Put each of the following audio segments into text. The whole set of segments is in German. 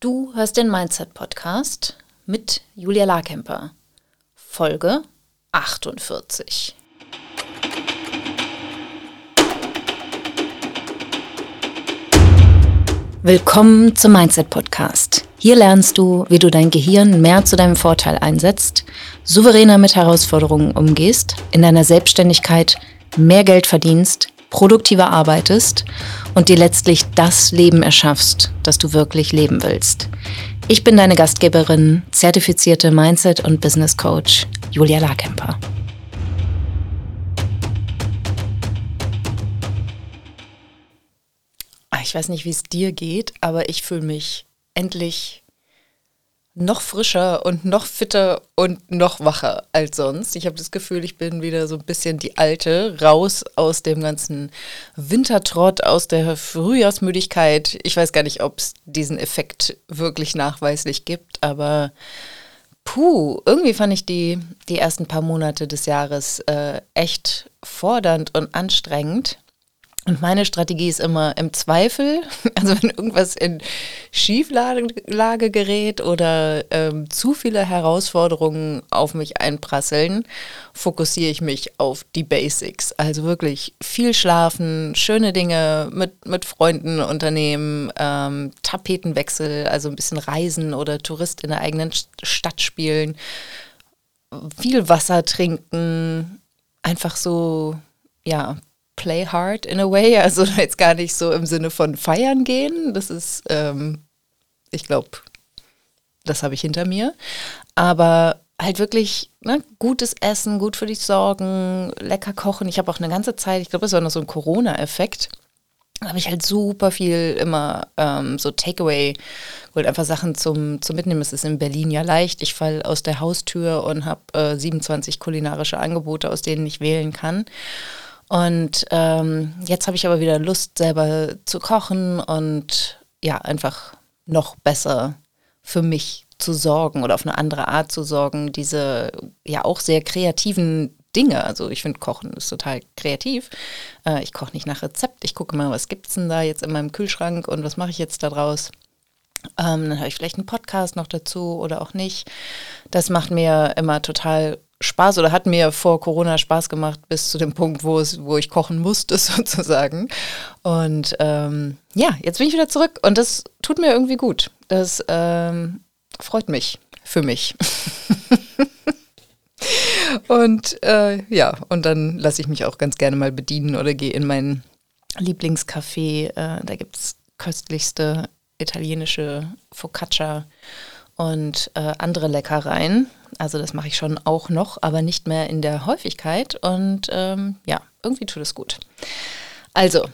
Du hörst den Mindset Podcast mit Julia Larkemper. Folge 48. Willkommen zum Mindset Podcast. Hier lernst du, wie du dein Gehirn mehr zu deinem Vorteil einsetzt, souveräner mit Herausforderungen umgehst, in deiner Selbstständigkeit mehr Geld verdienst, produktiver arbeitest und dir letztlich das Leben erschaffst, das du wirklich leben willst. Ich bin deine Gastgeberin, zertifizierte Mindset- und Business Coach Julia Larkemper. Ah, ich weiß nicht, wie es dir geht, aber ich fühle mich endlich noch frischer und noch fitter und noch wacher als sonst. Ich habe das Gefühl, ich bin wieder so ein bisschen die alte, raus aus dem ganzen Wintertrott, aus der Frühjahrsmüdigkeit. Ich weiß gar nicht, ob es diesen Effekt wirklich nachweislich gibt, aber puh, irgendwie fand ich die, die ersten paar Monate des Jahres äh, echt fordernd und anstrengend. Und meine Strategie ist immer im Zweifel, also wenn irgendwas in Schieflage gerät oder ähm, zu viele Herausforderungen auf mich einprasseln, fokussiere ich mich auf die Basics. Also wirklich viel schlafen, schöne Dinge mit, mit Freunden unternehmen, ähm, Tapetenwechsel, also ein bisschen reisen oder Tourist in der eigenen Stadt spielen, viel Wasser trinken, einfach so, ja, play hard in a way. Also jetzt gar nicht so im Sinne von feiern gehen. Das ist, ähm, ich glaube, das habe ich hinter mir. Aber halt wirklich ne, gutes Essen, gut für dich sorgen, lecker kochen. Ich habe auch eine ganze Zeit, ich glaube, es war noch so ein Corona-Effekt. Habe ich halt super viel immer ähm, so Takeaway geholt, einfach Sachen zum, zum Mitnehmen. Es ist in Berlin ja leicht. Ich falle aus der Haustür und habe äh, 27 kulinarische Angebote, aus denen ich wählen kann. Und ähm, jetzt habe ich aber wieder Lust, selber zu kochen und ja, einfach noch besser für mich zu sorgen oder auf eine andere Art zu sorgen. Diese ja auch sehr kreativen Dinge. Also ich finde, Kochen ist total kreativ. Äh, ich koche nicht nach Rezept. Ich gucke mal, was gibt es denn da jetzt in meinem Kühlschrank und was mache ich jetzt daraus. Ähm, dann habe ich vielleicht einen Podcast noch dazu oder auch nicht. Das macht mir immer total Spaß oder hat mir vor Corona Spaß gemacht bis zu dem Punkt, wo es, wo ich kochen musste sozusagen. Und ähm, ja, jetzt bin ich wieder zurück und das tut mir irgendwie gut. Das ähm, freut mich für mich. und äh, ja, und dann lasse ich mich auch ganz gerne mal bedienen oder gehe in mein Lieblingscafé. Äh, da gibt es köstlichste italienische Focaccia und äh, andere Leckereien. Also das mache ich schon auch noch, aber nicht mehr in der Häufigkeit. Und ähm, ja, irgendwie tut es gut. Also,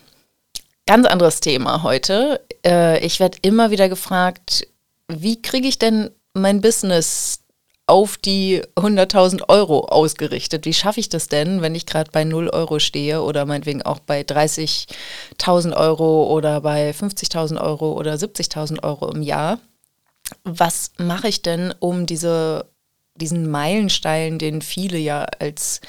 ganz anderes Thema heute. Äh, ich werde immer wieder gefragt, wie kriege ich denn mein Business auf die 100.000 Euro ausgerichtet. Wie schaffe ich das denn, wenn ich gerade bei 0 Euro stehe oder meinetwegen auch bei 30.000 Euro oder bei 50.000 Euro oder 70.000 Euro im Jahr? was mache ich denn, um diese, diesen Meilenstein, den viele ja als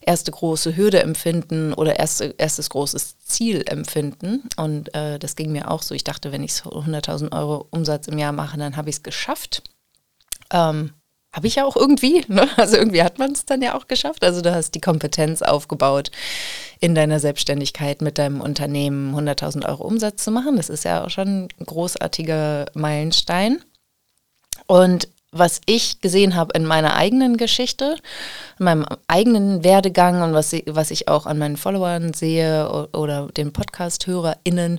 erste große Hürde empfinden oder erste, erstes großes Ziel empfinden. Und äh, das ging mir auch so. Ich dachte, wenn ich 100.000 Euro Umsatz im Jahr mache, dann habe ich es geschafft. Ähm, habe ich ja auch irgendwie. Ne? Also irgendwie hat man es dann ja auch geschafft. Also du hast die Kompetenz aufgebaut, in deiner Selbstständigkeit mit deinem Unternehmen 100.000 Euro Umsatz zu machen. Das ist ja auch schon ein großartiger Meilenstein. Und was ich gesehen habe in meiner eigenen Geschichte, in meinem eigenen Werdegang und was, was ich auch an meinen Followern sehe oder den Podcast-HörerInnen,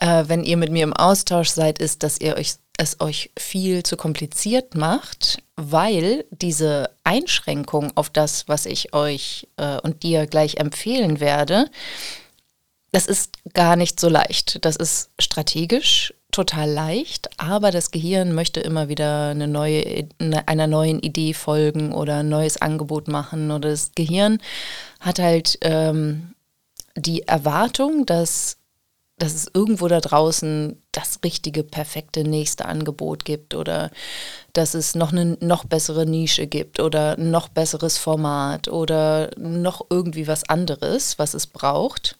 äh, wenn ihr mit mir im Austausch seid, ist, dass ihr euch es euch viel zu kompliziert macht, weil diese Einschränkung auf das, was ich euch äh, und dir gleich empfehlen werde, das ist gar nicht so leicht. Das ist strategisch total leicht, aber das Gehirn möchte immer wieder eine neue, einer neuen Idee folgen oder ein neues Angebot machen. Oder das Gehirn hat halt ähm, die Erwartung, dass, dass es irgendwo da draußen das richtige, perfekte nächste Angebot gibt oder dass es noch eine noch bessere Nische gibt oder noch besseres Format oder noch irgendwie was anderes, was es braucht.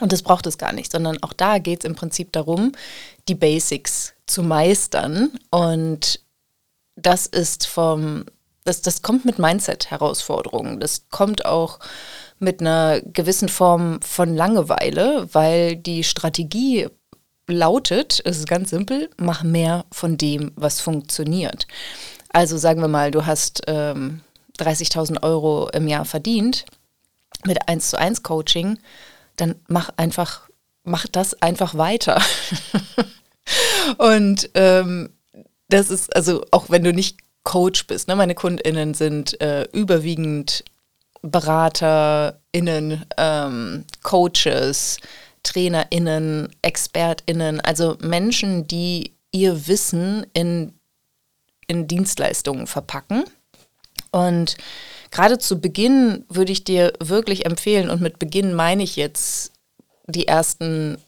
Und das braucht es gar nicht, sondern auch da geht es im Prinzip darum, die Basics zu meistern. Und das ist vom, das, das kommt mit Mindset-Herausforderungen. Das kommt auch mit einer gewissen Form von Langeweile, weil die Strategie lautet, es ist ganz simpel, mach mehr von dem, was funktioniert. Also sagen wir mal, du hast ähm, 30.000 Euro im Jahr verdient mit 1 zu 1 Coaching, dann mach einfach, mach das einfach weiter. Und ähm, das ist, also auch wenn du nicht Coach bist, ne, meine KundInnen sind äh, überwiegend BeraterInnen, ähm, Coaches, TrainerInnen, ExpertInnen, also Menschen, die ihr Wissen in, in Dienstleistungen verpacken. Und gerade zu Beginn würde ich dir wirklich empfehlen, und mit Beginn meine ich jetzt die ersten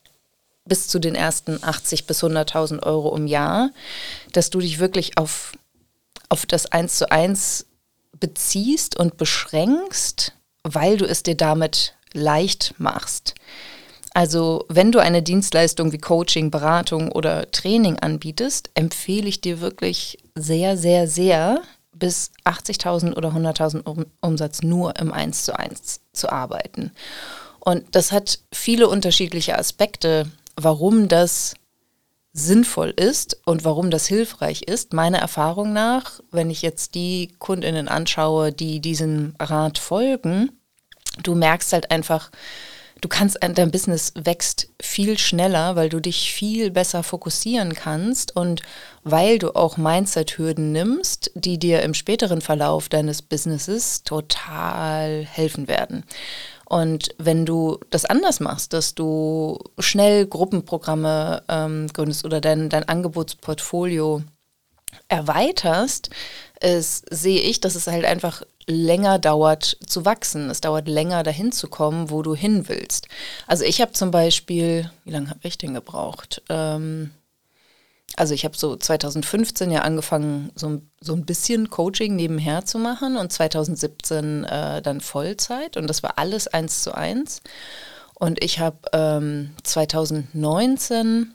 bis zu den ersten 80 bis 100.000 Euro im Jahr, dass du dich wirklich auf, auf das 1 zu 1 beziehst und beschränkst, weil du es dir damit leicht machst. Also wenn du eine Dienstleistung wie Coaching, Beratung oder Training anbietest, empfehle ich dir wirklich sehr, sehr, sehr bis 80.000 oder 100.000 Umsatz nur im 1 zu 1 zu arbeiten. Und das hat viele unterschiedliche Aspekte, warum das sinnvoll ist und warum das hilfreich ist. Meiner Erfahrung nach, wenn ich jetzt die Kundinnen anschaue, die diesem Rat folgen, du merkst halt einfach, du kannst, dein Business wächst viel schneller, weil du dich viel besser fokussieren kannst und weil du auch Mindset-Hürden nimmst, die dir im späteren Verlauf deines Businesses total helfen werden. Und wenn du das anders machst, dass du schnell Gruppenprogramme ähm, gründest oder dein, dein Angebotsportfolio erweiterst, ist, sehe ich, dass es halt einfach länger dauert zu wachsen. Es dauert länger dahin zu kommen, wo du hin willst. Also ich habe zum Beispiel, wie lange habe ich denn gebraucht? Ähm, also ich habe so 2015 ja angefangen, so, so ein bisschen Coaching nebenher zu machen und 2017 äh, dann Vollzeit und das war alles eins zu eins. Und ich habe ähm, 2019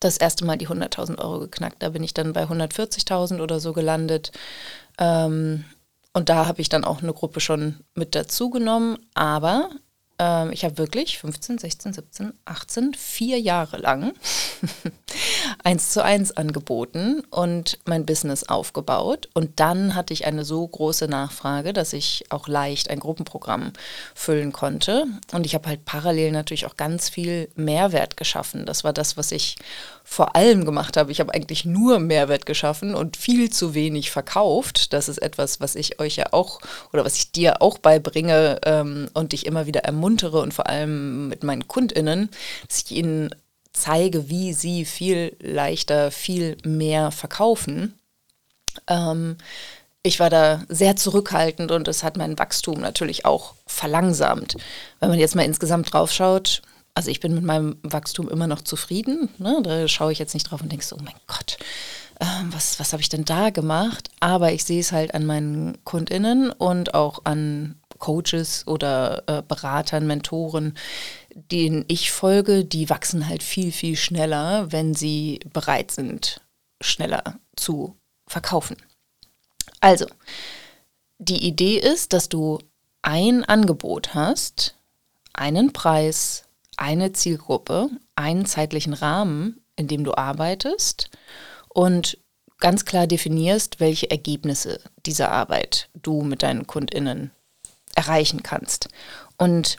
das erste Mal die 100.000 Euro geknackt. Da bin ich dann bei 140.000 oder so gelandet. Ähm, und da habe ich dann auch eine Gruppe schon mit dazu genommen. Aber ähm, ich habe wirklich 15, 16, 17, 18, vier Jahre lang eins zu eins angeboten und mein Business aufgebaut. Und dann hatte ich eine so große Nachfrage, dass ich auch leicht ein Gruppenprogramm füllen konnte. Und ich habe halt parallel natürlich auch ganz viel Mehrwert geschaffen. Das war das, was ich vor allem gemacht habe. Ich habe eigentlich nur Mehrwert geschaffen und viel zu wenig verkauft. Das ist etwas, was ich euch ja auch oder was ich dir auch beibringe ähm, und dich immer wieder ermuntere und vor allem mit meinen KundInnen, dass ich ihnen zeige, wie sie viel leichter, viel mehr verkaufen. Ähm, ich war da sehr zurückhaltend und es hat mein Wachstum natürlich auch verlangsamt. Wenn man jetzt mal insgesamt drauf schaut, also ich bin mit meinem Wachstum immer noch zufrieden. Ne? Da schaue ich jetzt nicht drauf und denke so, oh mein Gott, äh, was, was habe ich denn da gemacht? Aber ich sehe es halt an meinen KundInnen und auch an Coaches oder äh, Beratern, Mentoren, denen ich folge, die wachsen halt viel, viel schneller, wenn sie bereit sind, schneller zu verkaufen. Also, die Idee ist, dass du ein Angebot hast, einen Preis, eine Zielgruppe, einen zeitlichen Rahmen, in dem du arbeitest und ganz klar definierst, welche Ergebnisse dieser Arbeit du mit deinen KundInnen erreichen kannst. Und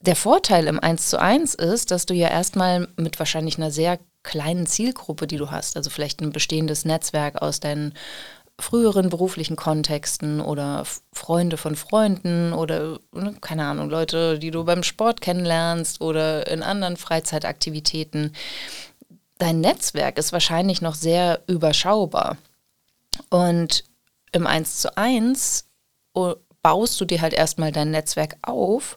der Vorteil im 1 zu 1 ist, dass du ja erstmal mit wahrscheinlich einer sehr kleinen Zielgruppe, die du hast, also vielleicht ein bestehendes Netzwerk aus deinen früheren beruflichen Kontexten oder Freunde von Freunden oder ne, keine Ahnung, Leute, die du beim Sport kennenlernst oder in anderen Freizeitaktivitäten. Dein Netzwerk ist wahrscheinlich noch sehr überschaubar. Und im 1 zu 1 baust du dir halt erstmal dein Netzwerk auf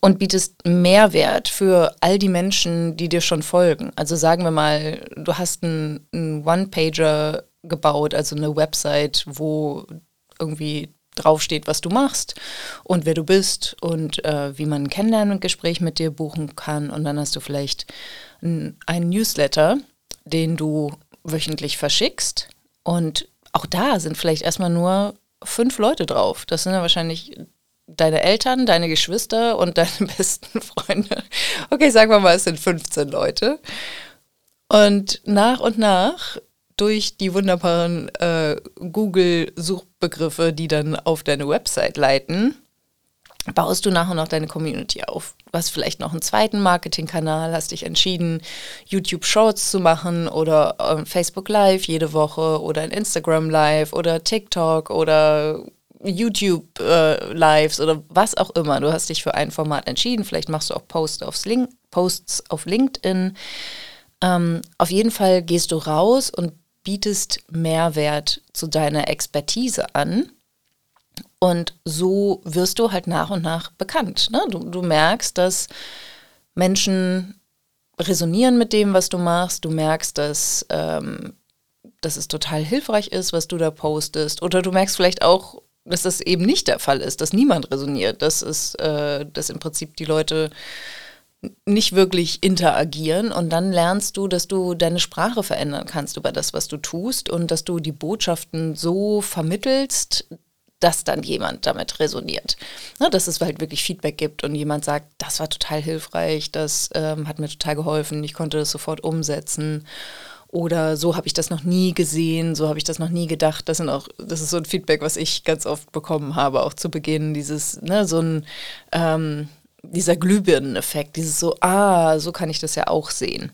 und bietest Mehrwert für all die Menschen, die dir schon folgen. Also sagen wir mal, du hast einen, einen One-Pager gebaut, also eine Website, wo irgendwie draufsteht, was du machst und wer du bist und äh, wie man ein Kennenlerngespräch mit dir buchen kann. Und dann hast du vielleicht einen Newsletter, den du wöchentlich verschickst. Und auch da sind vielleicht erstmal nur fünf Leute drauf. Das sind ja wahrscheinlich deine Eltern, deine Geschwister und deine besten Freunde. Okay, sagen wir mal, es sind 15 Leute. Und nach und nach durch die wunderbaren äh, Google-Suchbegriffe, die dann auf deine Website leiten, baust du nach und nach deine Community auf. Du hast vielleicht noch einen zweiten Marketingkanal, hast dich entschieden, YouTube Shorts zu machen oder äh, Facebook Live jede Woche oder ein Instagram Live oder TikTok oder YouTube äh, Lives oder was auch immer. Du hast dich für ein Format entschieden. Vielleicht machst du auch Posts, aufs Link Posts auf LinkedIn. Ähm, auf jeden Fall gehst du raus und bietest Mehrwert zu deiner Expertise an. Und so wirst du halt nach und nach bekannt. Ne? Du, du merkst, dass Menschen resonieren mit dem, was du machst. Du merkst, dass, ähm, dass es total hilfreich ist, was du da postest. Oder du merkst vielleicht auch, dass das eben nicht der Fall ist, dass niemand resoniert, dass, es, äh, dass im Prinzip die Leute nicht wirklich interagieren und dann lernst du, dass du deine Sprache verändern kannst über das, was du tust und dass du die Botschaften so vermittelst, dass dann jemand damit resoniert. Na, dass es halt wirklich Feedback gibt und jemand sagt, das war total hilfreich, das ähm, hat mir total geholfen, ich konnte das sofort umsetzen. Oder so habe ich das noch nie gesehen, so habe ich das noch nie gedacht. Das sind auch, das ist so ein Feedback, was ich ganz oft bekommen habe, auch zu Beginn, dieses, ne, so ein ähm, dieser Glühbirneneffekt, dieses so, ah, so kann ich das ja auch sehen.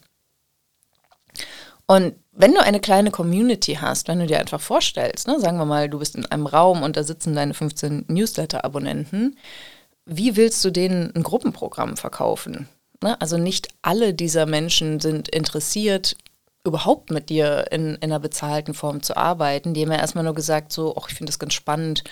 Und wenn du eine kleine Community hast, wenn du dir einfach vorstellst, ne, sagen wir mal, du bist in einem Raum und da sitzen deine 15 Newsletter-Abonnenten, wie willst du denen ein Gruppenprogramm verkaufen? Ne? Also nicht alle dieser Menschen sind interessiert, überhaupt mit dir in, in einer bezahlten Form zu arbeiten. Die haben ja erstmal nur gesagt, so, ach, ich finde das ganz spannend,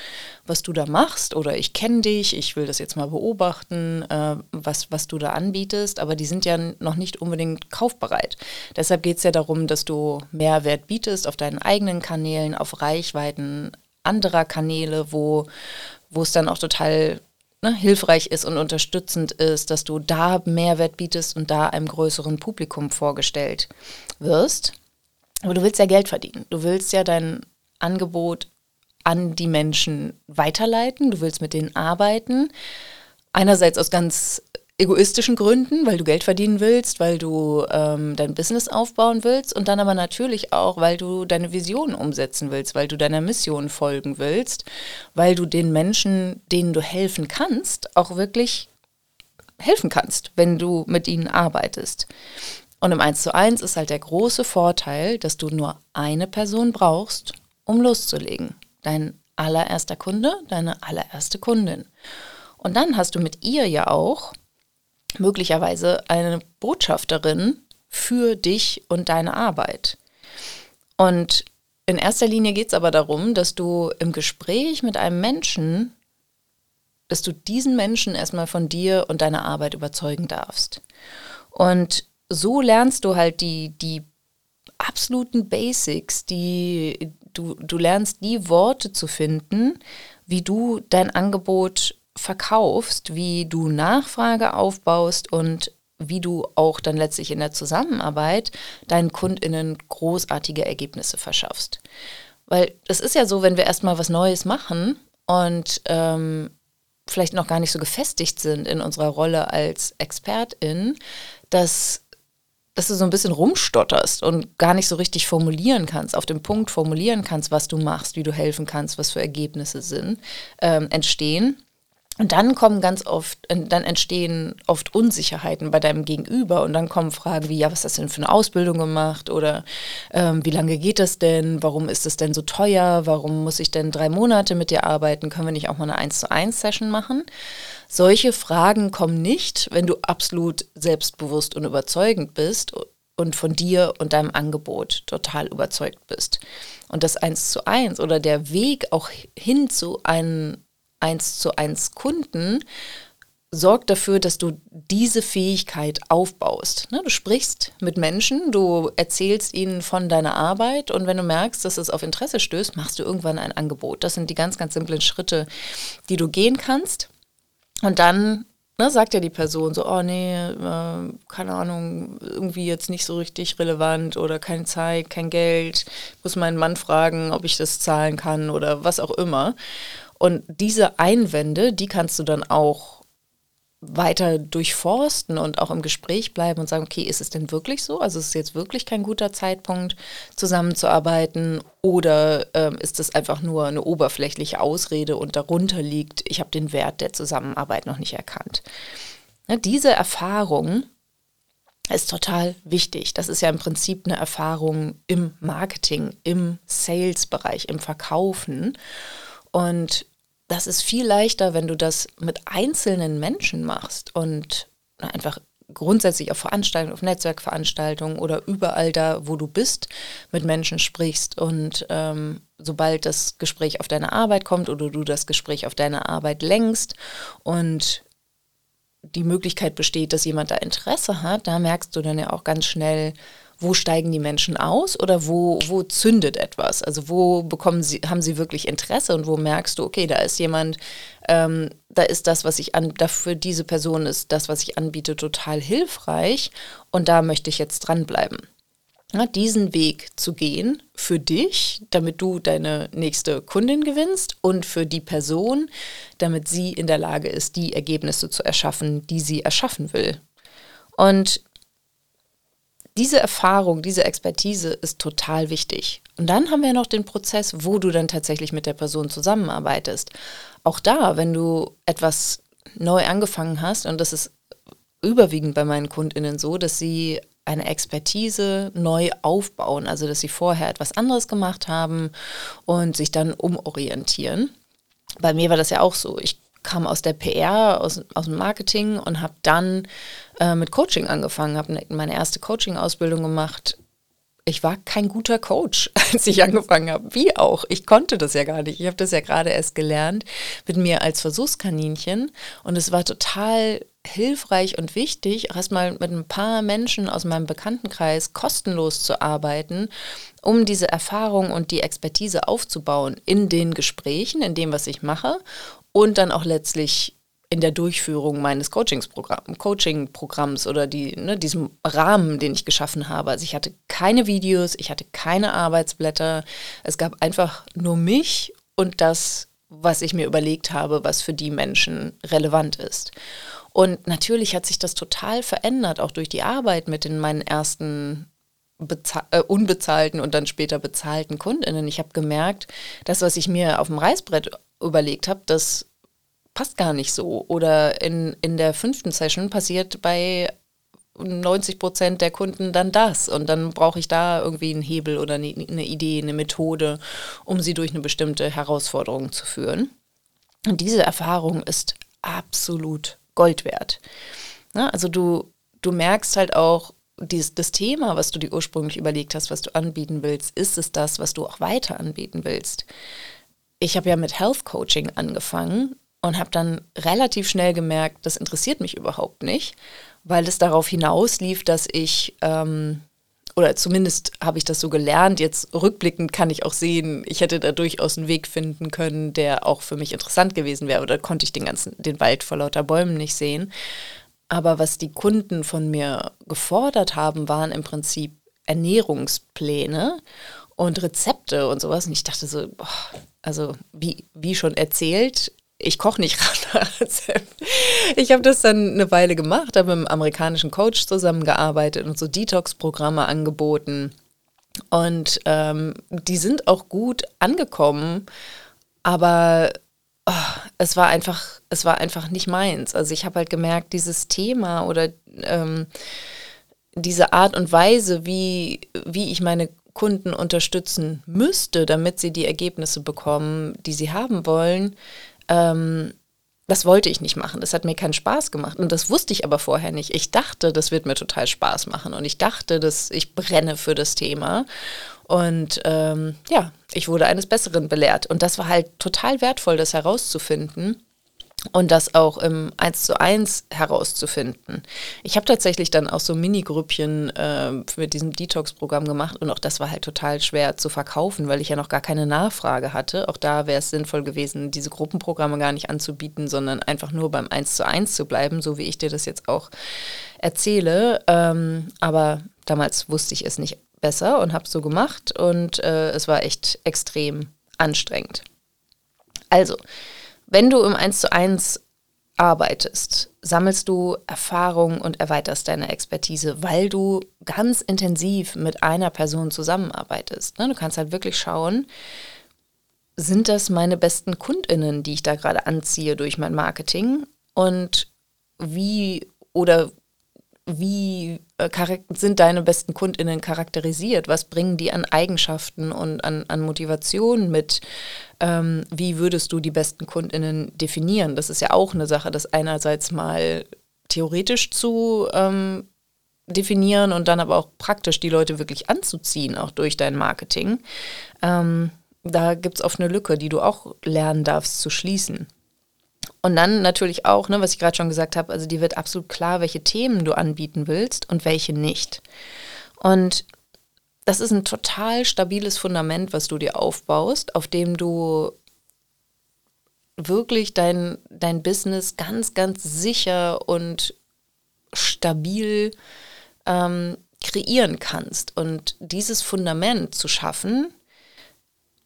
was du da machst oder ich kenne dich, ich will das jetzt mal beobachten, äh, was, was du da anbietest, aber die sind ja noch nicht unbedingt kaufbereit. Deshalb geht es ja darum, dass du Mehrwert bietest auf deinen eigenen Kanälen, auf Reichweiten anderer Kanäle, wo es dann auch total ne, hilfreich ist und unterstützend ist, dass du da Mehrwert bietest und da einem größeren Publikum vorgestellt wirst. Aber du willst ja Geld verdienen. Du willst ja dein Angebot an die Menschen weiterleiten. Du willst mit denen arbeiten. Einerseits aus ganz egoistischen Gründen, weil du Geld verdienen willst, weil du ähm, dein Business aufbauen willst und dann aber natürlich auch, weil du deine Vision umsetzen willst, weil du deiner Mission folgen willst, weil du den Menschen, denen du helfen kannst, auch wirklich helfen kannst, wenn du mit ihnen arbeitest. Und im 1 zu 1 ist halt der große Vorteil, dass du nur eine Person brauchst, um loszulegen. Dein allererster Kunde, deine allererste Kundin. Und dann hast du mit ihr ja auch möglicherweise eine Botschafterin für dich und deine Arbeit. Und in erster Linie geht es aber darum, dass du im Gespräch mit einem Menschen, dass du diesen Menschen erstmal von dir und deiner Arbeit überzeugen darfst. Und so lernst du halt die, die absoluten Basics, die, du, du lernst die Worte zu finden, wie du dein Angebot verkaufst, wie du Nachfrage aufbaust und wie du auch dann letztlich in der Zusammenarbeit deinen KundInnen großartige Ergebnisse verschaffst. Weil es ist ja so, wenn wir erstmal was Neues machen und ähm, vielleicht noch gar nicht so gefestigt sind in unserer Rolle als Expertin, dass dass du so ein bisschen rumstotterst und gar nicht so richtig formulieren kannst, auf dem Punkt formulieren kannst, was du machst, wie du helfen kannst, was für Ergebnisse sind, ähm, entstehen. Und dann kommen ganz oft, dann entstehen oft Unsicherheiten bei deinem Gegenüber und dann kommen Fragen wie, ja, was hast du denn für eine Ausbildung gemacht oder ähm, wie lange geht das denn, warum ist es denn so teuer, warum muss ich denn drei Monate mit dir arbeiten, können wir nicht auch mal eine 1 zu 1 Session machen? Solche Fragen kommen nicht, wenn du absolut selbstbewusst und überzeugend bist und von dir und deinem Angebot total überzeugt bist. Und das 1 zu 1 oder der Weg auch hin zu einem eins zu eins Kunden sorgt dafür, dass du diese Fähigkeit aufbaust. Ne, du sprichst mit Menschen, du erzählst ihnen von deiner Arbeit und wenn du merkst, dass es auf Interesse stößt, machst du irgendwann ein Angebot. Das sind die ganz, ganz simplen Schritte, die du gehen kannst. Und dann ne, sagt ja die Person so, oh nee, äh, keine Ahnung, irgendwie jetzt nicht so richtig relevant oder keine Zeit, kein Geld, muss meinen Mann fragen, ob ich das zahlen kann oder was auch immer. Und diese Einwände, die kannst du dann auch weiter durchforsten und auch im Gespräch bleiben und sagen, okay, ist es denn wirklich so? Also ist es jetzt wirklich kein guter Zeitpunkt, zusammenzuarbeiten oder ähm, ist es einfach nur eine oberflächliche Ausrede und darunter liegt, ich habe den Wert der Zusammenarbeit noch nicht erkannt. Ja, diese Erfahrung ist total wichtig. Das ist ja im Prinzip eine Erfahrung im Marketing, im Sales-Bereich, im Verkaufen. Und das ist viel leichter, wenn du das mit einzelnen Menschen machst und einfach grundsätzlich auf Veranstaltungen, auf Netzwerkveranstaltungen oder überall da, wo du bist, mit Menschen sprichst. Und ähm, sobald das Gespräch auf deine Arbeit kommt oder du das Gespräch auf deine Arbeit lenkst und die Möglichkeit besteht, dass jemand da Interesse hat, da merkst du dann ja auch ganz schnell, wo steigen die Menschen aus oder wo, wo zündet etwas? Also wo bekommen sie, haben sie wirklich Interesse und wo merkst du, okay, da ist jemand, ähm, da ist das, was ich an, dafür diese Person ist das, was ich anbiete, total hilfreich und da möchte ich jetzt dranbleiben. Ja, diesen Weg zu gehen für dich, damit du deine nächste Kundin gewinnst und für die Person, damit sie in der Lage ist, die Ergebnisse zu erschaffen, die sie erschaffen will. Und diese Erfahrung, diese Expertise ist total wichtig. Und dann haben wir noch den Prozess, wo du dann tatsächlich mit der Person zusammenarbeitest. Auch da, wenn du etwas neu angefangen hast, und das ist überwiegend bei meinen Kundinnen so, dass sie eine Expertise neu aufbauen, also dass sie vorher etwas anderes gemacht haben und sich dann umorientieren. Bei mir war das ja auch so. Ich kam aus der PR, aus, aus dem Marketing und habe dann äh, mit Coaching angefangen, habe ne, meine erste Coaching-Ausbildung gemacht. Ich war kein guter Coach, als ich angefangen habe. Wie auch? Ich konnte das ja gar nicht. Ich habe das ja gerade erst gelernt mit mir als Versuchskaninchen. Und es war total hilfreich und wichtig, erstmal mit ein paar Menschen aus meinem Bekanntenkreis kostenlos zu arbeiten, um diese Erfahrung und die Expertise aufzubauen in den Gesprächen, in dem, was ich mache und dann auch letztlich in der Durchführung meines Coaching-Programms oder die, ne, diesem Rahmen, den ich geschaffen habe. Also ich hatte keine Videos, ich hatte keine Arbeitsblätter. Es gab einfach nur mich und das, was ich mir überlegt habe, was für die Menschen relevant ist. Und natürlich hat sich das total verändert, auch durch die Arbeit mit den meinen ersten äh, unbezahlten und dann später bezahlten Kundinnen. Ich habe gemerkt, das, was ich mir auf dem Reißbrett überlegt habe, das passt gar nicht so. Oder in, in der fünften Session passiert bei 90 Prozent der Kunden dann das. Und dann brauche ich da irgendwie einen Hebel oder eine, eine Idee, eine Methode, um sie durch eine bestimmte Herausforderung zu führen. Und diese Erfahrung ist absolut Gold wert. Ja, also du, du merkst halt auch, dieses, das Thema, was du dir ursprünglich überlegt hast, was du anbieten willst, ist es das, was du auch weiter anbieten willst ich habe ja mit Health Coaching angefangen und habe dann relativ schnell gemerkt, das interessiert mich überhaupt nicht, weil es darauf hinauslief, dass ich, ähm, oder zumindest habe ich das so gelernt, jetzt rückblickend kann ich auch sehen, ich hätte da durchaus einen Weg finden können, der auch für mich interessant gewesen wäre, oder konnte ich den ganzen, den Wald vor lauter Bäumen nicht sehen. Aber was die Kunden von mir gefordert haben, waren im Prinzip Ernährungspläne und Rezepte und sowas. Und ich dachte so, boah, also wie, wie schon erzählt, ich koche nicht Rezept. Ich habe das dann eine Weile gemacht, habe mit einem amerikanischen Coach zusammengearbeitet und so Detox-Programme angeboten. Und ähm, die sind auch gut angekommen, aber oh, es war einfach, es war einfach nicht meins. Also ich habe halt gemerkt, dieses Thema oder ähm, diese Art und Weise, wie, wie ich meine Kunden unterstützen müsste, damit sie die Ergebnisse bekommen, die sie haben wollen, ähm, das wollte ich nicht machen. Das hat mir keinen Spaß gemacht. Und das wusste ich aber vorher nicht. Ich dachte, das wird mir total Spaß machen. Und ich dachte, dass ich brenne für das Thema. Und ähm, ja, ich wurde eines Besseren belehrt. Und das war halt total wertvoll, das herauszufinden. Und das auch im 1 zu 1 herauszufinden. Ich habe tatsächlich dann auch so Mini-Grüppchen äh, mit diesem Detox-Programm gemacht und auch das war halt total schwer zu verkaufen, weil ich ja noch gar keine Nachfrage hatte. Auch da wäre es sinnvoll gewesen, diese Gruppenprogramme gar nicht anzubieten, sondern einfach nur beim 1 zu 1 zu bleiben, so wie ich dir das jetzt auch erzähle. Ähm, aber damals wusste ich es nicht besser und habe es so gemacht und äh, es war echt extrem anstrengend. Also, wenn du im 1 zu 1 arbeitest, sammelst du Erfahrung und erweiterst deine Expertise, weil du ganz intensiv mit einer Person zusammenarbeitest. Ne? Du kannst halt wirklich schauen, sind das meine besten Kundinnen, die ich da gerade anziehe durch mein Marketing? Und wie oder wie äh, sind deine besten KundInnen charakterisiert? Was bringen die an Eigenschaften und an, an Motivation mit? Ähm, wie würdest du die besten KundInnen definieren? Das ist ja auch eine Sache, das einerseits mal theoretisch zu ähm, definieren und dann aber auch praktisch die Leute wirklich anzuziehen, auch durch dein Marketing. Ähm, da gibt es oft eine Lücke, die du auch lernen darfst zu schließen. Und dann natürlich auch, ne, was ich gerade schon gesagt habe, also dir wird absolut klar, welche Themen du anbieten willst und welche nicht. Und das ist ein total stabiles Fundament, was du dir aufbaust, auf dem du wirklich dein, dein Business ganz, ganz sicher und stabil ähm, kreieren kannst. Und dieses Fundament zu schaffen,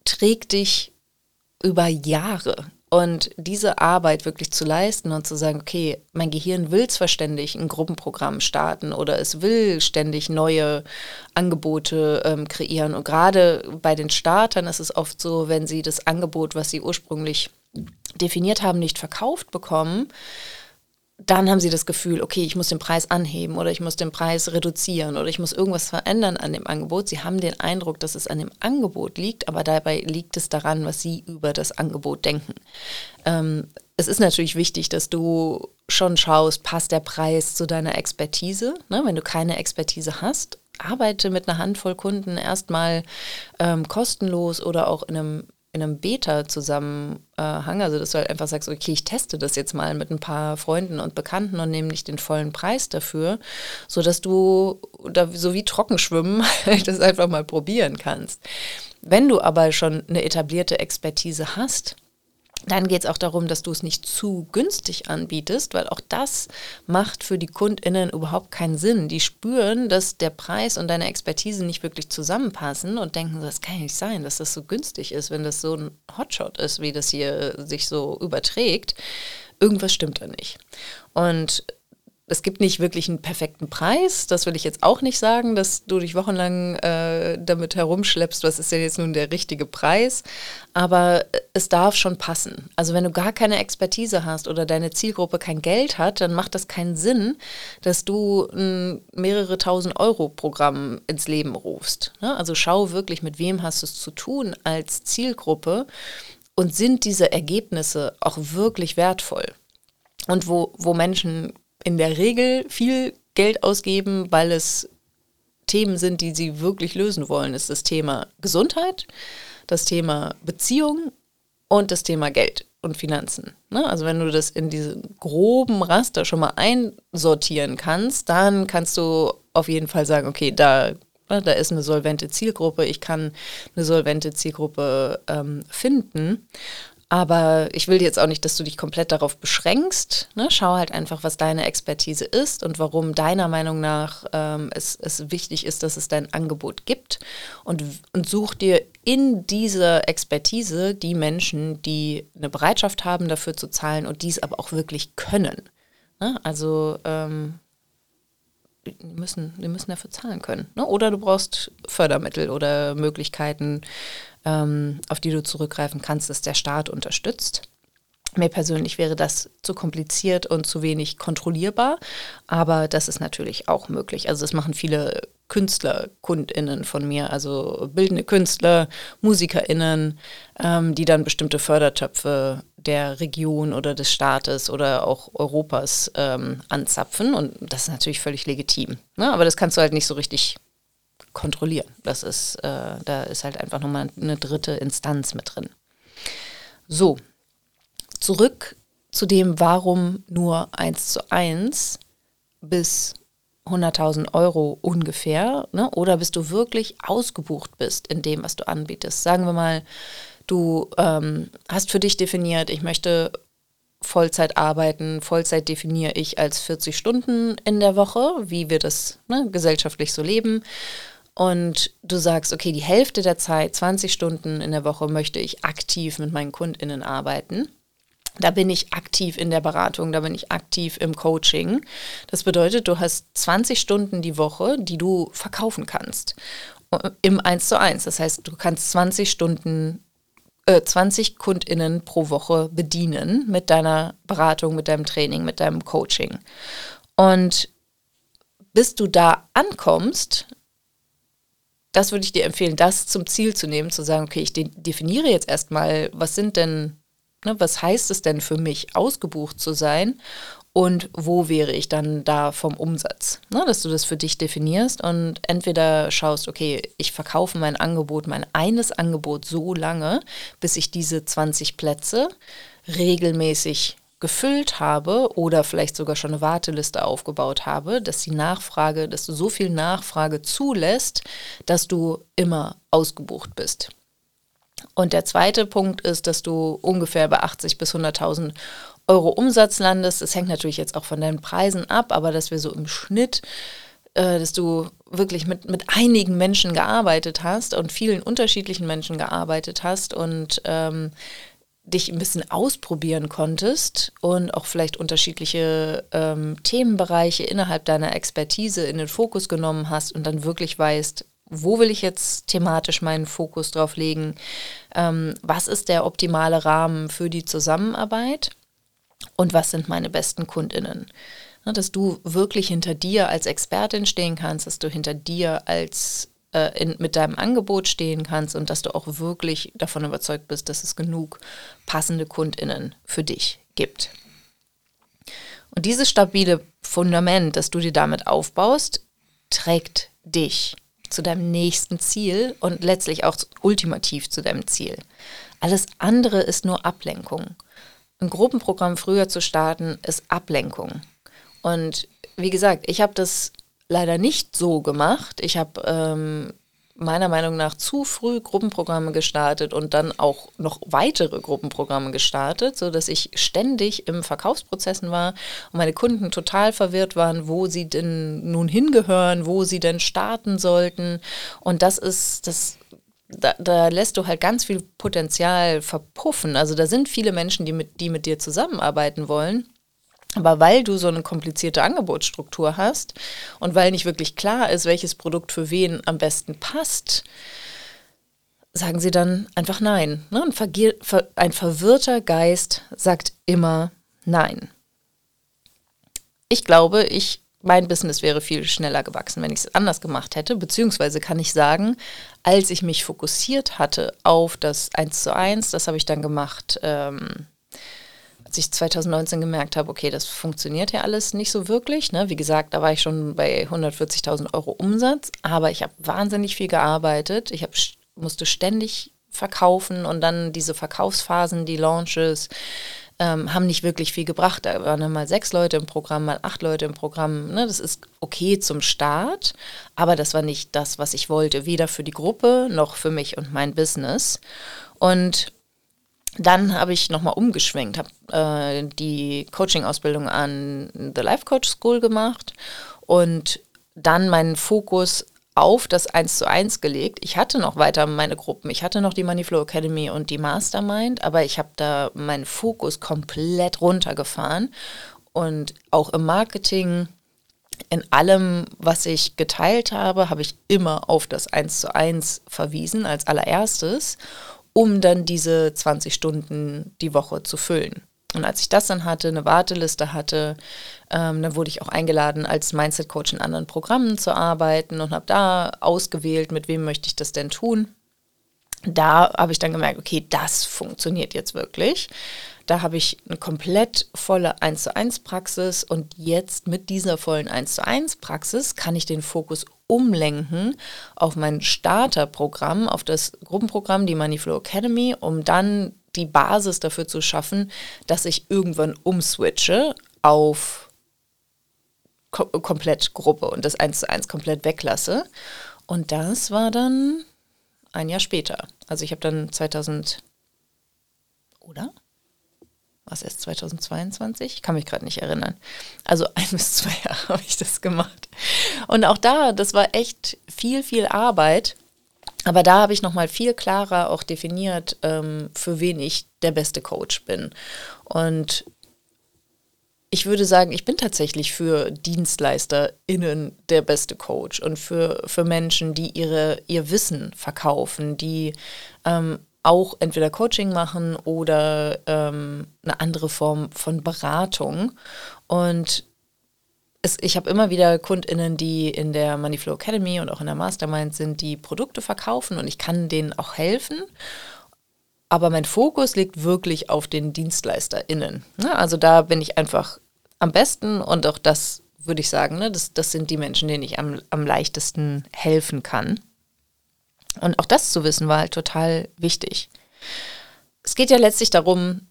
trägt dich über Jahre. Und diese Arbeit wirklich zu leisten und zu sagen, okay, mein Gehirn will zwar ständig ein Gruppenprogramm starten oder es will ständig neue Angebote ähm, kreieren. Und gerade bei den Startern ist es oft so, wenn sie das Angebot, was sie ursprünglich definiert haben, nicht verkauft bekommen, dann haben sie das Gefühl, okay, ich muss den Preis anheben oder ich muss den Preis reduzieren oder ich muss irgendwas verändern an dem Angebot. Sie haben den Eindruck, dass es an dem Angebot liegt, aber dabei liegt es daran, was sie über das Angebot denken. Ähm, es ist natürlich wichtig, dass du schon schaust, passt der Preis zu deiner Expertise. Ne? Wenn du keine Expertise hast, arbeite mit einer Handvoll Kunden erstmal ähm, kostenlos oder auch in einem in einem Beta-Zusammenhang, also dass du halt einfach sagst, okay, ich teste das jetzt mal mit ein paar Freunden und Bekannten und nehme nicht den vollen Preis dafür, sodass du da so wie Trockenschwimmen das einfach mal probieren kannst. Wenn du aber schon eine etablierte Expertise hast, dann geht es auch darum, dass du es nicht zu günstig anbietest, weil auch das macht für die KundInnen überhaupt keinen Sinn. Die spüren, dass der Preis und deine Expertise nicht wirklich zusammenpassen und denken, das kann ja nicht sein, dass das so günstig ist, wenn das so ein Hotshot ist, wie das hier sich so überträgt. Irgendwas stimmt da nicht. Und es gibt nicht wirklich einen perfekten Preis. Das will ich jetzt auch nicht sagen, dass du dich wochenlang äh, damit herumschleppst, was ist denn jetzt nun der richtige Preis. Aber es darf schon passen. Also wenn du gar keine Expertise hast oder deine Zielgruppe kein Geld hat, dann macht das keinen Sinn, dass du ein mehrere tausend Euro Programm ins Leben rufst. Ne? Also schau wirklich, mit wem hast du es zu tun als Zielgruppe und sind diese Ergebnisse auch wirklich wertvoll. Und wo, wo Menschen in der Regel viel Geld ausgeben, weil es Themen sind, die sie wirklich lösen wollen, ist das Thema Gesundheit, das Thema Beziehung und das Thema Geld und Finanzen. Ne? Also wenn du das in diesen groben Raster schon mal einsortieren kannst, dann kannst du auf jeden Fall sagen, okay, da, ne, da ist eine solvente Zielgruppe, ich kann eine solvente Zielgruppe ähm, finden. Aber ich will jetzt auch nicht, dass du dich komplett darauf beschränkst. Ne? Schau halt einfach, was deine Expertise ist und warum deiner Meinung nach ähm, es, es wichtig ist, dass es dein Angebot gibt. Und, und such dir in dieser Expertise die Menschen, die eine Bereitschaft haben, dafür zu zahlen und dies aber auch wirklich können. Ne? Also ähm, die müssen, die müssen dafür zahlen können. Ne? Oder du brauchst Fördermittel oder Möglichkeiten, ähm, auf die du zurückgreifen kannst, dass der Staat unterstützt. Mir persönlich wäre das zu kompliziert und zu wenig kontrollierbar, aber das ist natürlich auch möglich. Also das machen viele Künstler, KundInnen von mir, also bildende Künstler, MusikerInnen, ähm, die dann bestimmte Fördertöpfe der Region oder des Staates oder auch Europas ähm, anzapfen. Und das ist natürlich völlig legitim. Ne? Aber das kannst du halt nicht so richtig kontrollieren. Das ist, äh, da ist halt einfach nochmal eine dritte Instanz mit drin. So, zurück zu dem, warum nur 1 zu 1 bis 100.000 Euro ungefähr, ne? oder bis du wirklich ausgebucht bist in dem, was du anbietest. Sagen wir mal, du ähm, hast für dich definiert, ich möchte Vollzeit arbeiten. Vollzeit definiere ich als 40 Stunden in der Woche, wie wir das ne, gesellschaftlich so leben. Und du sagst, okay, die Hälfte der Zeit, 20 Stunden in der Woche, möchte ich aktiv mit meinen KundInnen arbeiten. Da bin ich aktiv in der Beratung, da bin ich aktiv im Coaching. Das bedeutet, du hast 20 Stunden die Woche, die du verkaufen kannst. Im 1 zu 1. Das heißt, du kannst 20 Stunden 20 äh, KundInnen pro Woche bedienen mit deiner Beratung, mit deinem Training, mit deinem Coaching. Und bis du da ankommst, das würde ich dir empfehlen, das zum Ziel zu nehmen, zu sagen, okay, ich definiere jetzt erstmal, was sind denn, ne, was heißt es denn für mich, ausgebucht zu sein und wo wäre ich dann da vom Umsatz. Ne, dass du das für dich definierst und entweder schaust, okay, ich verkaufe mein Angebot, mein eines Angebot so lange, bis ich diese 20 Plätze regelmäßig gefüllt habe oder vielleicht sogar schon eine Warteliste aufgebaut habe, dass die Nachfrage, dass du so viel Nachfrage zulässt, dass du immer ausgebucht bist. Und der zweite Punkt ist, dass du ungefähr bei 80 bis 100.000 Euro Umsatz landest. Das hängt natürlich jetzt auch von deinen Preisen ab, aber dass wir so im Schnitt, äh, dass du wirklich mit, mit einigen Menschen gearbeitet hast und vielen unterschiedlichen Menschen gearbeitet hast und ähm, dich ein bisschen ausprobieren konntest und auch vielleicht unterschiedliche ähm, Themenbereiche innerhalb deiner Expertise in den Fokus genommen hast und dann wirklich weißt, wo will ich jetzt thematisch meinen Fokus drauf legen, ähm, was ist der optimale Rahmen für die Zusammenarbeit und was sind meine besten Kundinnen. Ne, dass du wirklich hinter dir als Expertin stehen kannst, dass du hinter dir als äh, in, mit deinem Angebot stehen kannst und dass du auch wirklich davon überzeugt bist, dass es genug passende Kundinnen für dich gibt. Und dieses stabile Fundament, das du dir damit aufbaust, trägt dich zu deinem nächsten Ziel und letztlich auch ultimativ zu deinem Ziel. Alles andere ist nur Ablenkung ein Gruppenprogramm früher zu starten, ist Ablenkung. Und wie gesagt, ich habe das leider nicht so gemacht. Ich habe ähm, meiner Meinung nach zu früh Gruppenprogramme gestartet und dann auch noch weitere Gruppenprogramme gestartet, sodass ich ständig im Verkaufsprozessen war und meine Kunden total verwirrt waren, wo sie denn nun hingehören, wo sie denn starten sollten. Und das ist, das da, da, lässt du halt ganz viel Potenzial verpuffen. Also da sind viele Menschen, die mit, die mit dir zusammenarbeiten wollen. Aber weil du so eine komplizierte Angebotsstruktur hast und weil nicht wirklich klar ist, welches Produkt für wen am besten passt, sagen sie dann einfach Nein. Ne? Ein verwirrter Geist sagt immer Nein. Ich glaube, ich mein Business wäre viel schneller gewachsen, wenn ich es anders gemacht hätte. Beziehungsweise kann ich sagen, als ich mich fokussiert hatte auf das 1 zu 1, das habe ich dann gemacht, ähm, als ich 2019 gemerkt habe, okay, das funktioniert ja alles nicht so wirklich. Ne? Wie gesagt, da war ich schon bei 140.000 Euro Umsatz, aber ich habe wahnsinnig viel gearbeitet. Ich hab, musste ständig verkaufen und dann diese Verkaufsphasen, die Launches, ähm, haben nicht wirklich viel gebracht. Da waren dann mal sechs Leute im Programm, mal acht Leute im Programm. Ne? Das ist okay zum Start, aber das war nicht das, was ich wollte, weder für die Gruppe noch für mich und mein Business. Und dann habe ich nochmal umgeschwenkt, habe äh, die Coaching-Ausbildung an The Life Coach School gemacht und dann meinen Fokus auf das 1 zu 1 gelegt. Ich hatte noch weiter meine Gruppen. Ich hatte noch die Moneyflow Academy und die Mastermind, aber ich habe da meinen Fokus komplett runtergefahren. Und auch im Marketing, in allem, was ich geteilt habe, habe ich immer auf das 1 zu 1 verwiesen als allererstes, um dann diese 20 Stunden die Woche zu füllen. Und als ich das dann hatte, eine Warteliste hatte, ähm, dann wurde ich auch eingeladen, als Mindset-Coach in anderen Programmen zu arbeiten und habe da ausgewählt, mit wem möchte ich das denn tun. Da habe ich dann gemerkt, okay, das funktioniert jetzt wirklich. Da habe ich eine komplett volle 1 zu 1 Praxis und jetzt mit dieser vollen 1 zu 1 Praxis kann ich den Fokus umlenken auf mein Starterprogramm, auf das Gruppenprogramm, die Moneyflow Academy, um dann die Basis dafür zu schaffen, dass ich irgendwann umswitche auf ko komplett Gruppe und das eins zu eins komplett weglasse. Und das war dann ein Jahr später. Also ich habe dann 2000, oder? Was erst 2022? Ich kann mich gerade nicht erinnern. Also ein bis zwei Jahre habe ich das gemacht. Und auch da, das war echt viel, viel Arbeit. Aber da habe ich nochmal viel klarer auch definiert, ähm, für wen ich der beste Coach bin. Und ich würde sagen, ich bin tatsächlich für DienstleisterInnen der beste Coach und für, für Menschen, die ihre, ihr Wissen verkaufen, die ähm, auch entweder Coaching machen oder ähm, eine andere Form von Beratung. Und es, ich habe immer wieder KundInnen, die in der Moneyflow Academy und auch in der Mastermind sind, die Produkte verkaufen und ich kann denen auch helfen. Aber mein Fokus liegt wirklich auf den DienstleisterInnen. Ne? Also da bin ich einfach am besten und auch das würde ich sagen, ne? das, das sind die Menschen, denen ich am, am leichtesten helfen kann. Und auch das zu wissen war halt total wichtig. Es geht ja letztlich darum,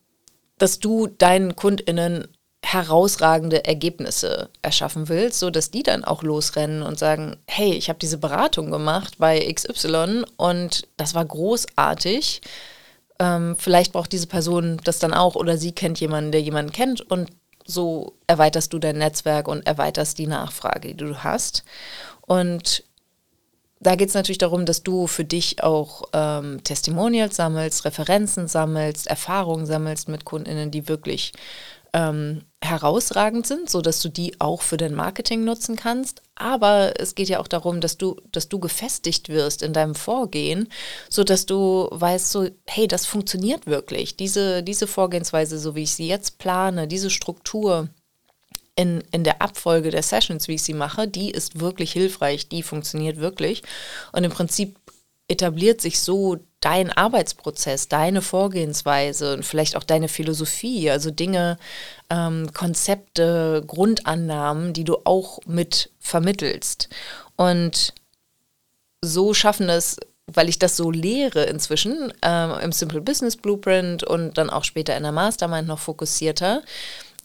dass du deinen KundInnen herausragende Ergebnisse erschaffen willst, so dass die dann auch losrennen und sagen, hey, ich habe diese Beratung gemacht bei XY und das war großartig ähm, vielleicht braucht diese Person das dann auch oder sie kennt jemanden, der jemanden kennt und so erweiterst du dein Netzwerk und erweiterst die Nachfrage, die du hast. Und da geht es natürlich darum, dass du für dich auch ähm, Testimonials sammelst, Referenzen sammelst, Erfahrungen sammelst mit KundInnen, die wirklich ähm, herausragend sind, sodass du die auch für dein Marketing nutzen kannst. Aber es geht ja auch darum, dass du, dass du gefestigt wirst in deinem Vorgehen, sodass du weißt, so, hey, das funktioniert wirklich. Diese, diese Vorgehensweise, so wie ich sie jetzt plane, diese Struktur, in, in der Abfolge der Sessions, wie ich sie mache, die ist wirklich hilfreich, die funktioniert wirklich. Und im Prinzip etabliert sich so dein Arbeitsprozess, deine Vorgehensweise und vielleicht auch deine Philosophie, also Dinge, ähm, Konzepte, Grundannahmen, die du auch mit vermittelst. Und so schaffen es, weil ich das so lehre inzwischen ähm, im Simple Business Blueprint und dann auch später in der Mastermind noch fokussierter,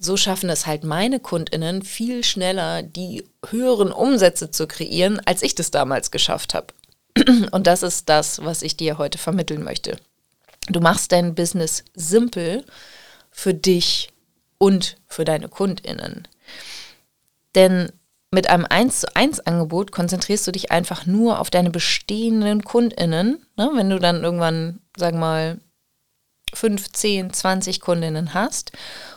so schaffen es halt meine Kundinnen viel schneller, die höheren Umsätze zu kreieren, als ich das damals geschafft habe. Und das ist das, was ich dir heute vermitteln möchte. Du machst dein Business simpel für dich und für deine Kundinnen. Denn mit einem 1 zu 1 Angebot konzentrierst du dich einfach nur auf deine bestehenden Kundinnen. Ne? Wenn du dann irgendwann, sag mal, 5, 10, 20 Kundinnen hast